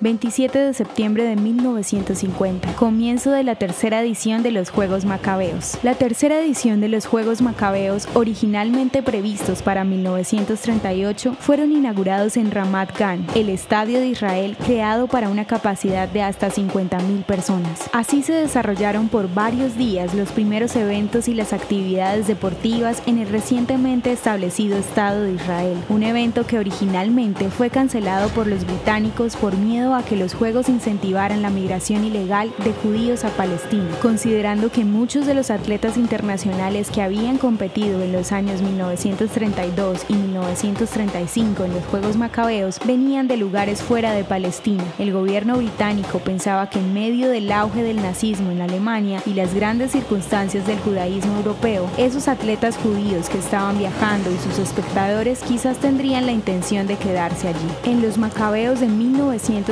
27 de septiembre de 1950, comienzo de la tercera edición de los Juegos Macabeos. La tercera edición de los Juegos Macabeos, originalmente previstos para 1938, fueron inaugurados en Ramat Gan, el estadio de Israel creado para una capacidad de hasta 50.000 personas. Así se desarrollaron por varios días los primeros eventos y las actividades deportivas en el recientemente establecido Estado de Israel, un evento que originalmente fue cancelado por los británicos por miedo a que los Juegos incentivaran la migración ilegal de judíos a Palestina, considerando que muchos de los atletas internacionales que habían competido en los años 1932 y 1935 en los Juegos Macabeos venían de lugares fuera de Palestina. El gobierno británico pensaba que en medio del auge del nazismo en Alemania y las grandes circunstancias del judaísmo europeo, esos atletas judíos que estaban viajando y sus espectadores quizás tendrían la intención de quedarse allí. En los Macabeos de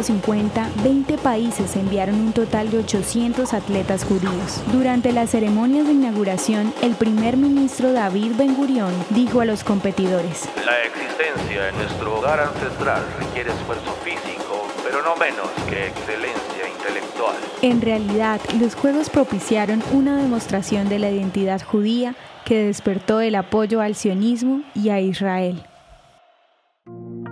1950, 20 países enviaron un total de 800 atletas judíos. Durante las ceremonias de inauguración, el primer ministro David Ben Gurion dijo a los competidores: La existencia en nuestro hogar ancestral requiere esfuerzo físico, pero no menos que excelencia intelectual. En realidad, los Juegos propiciaron una demostración de la identidad judía que despertó el apoyo al sionismo y a Israel.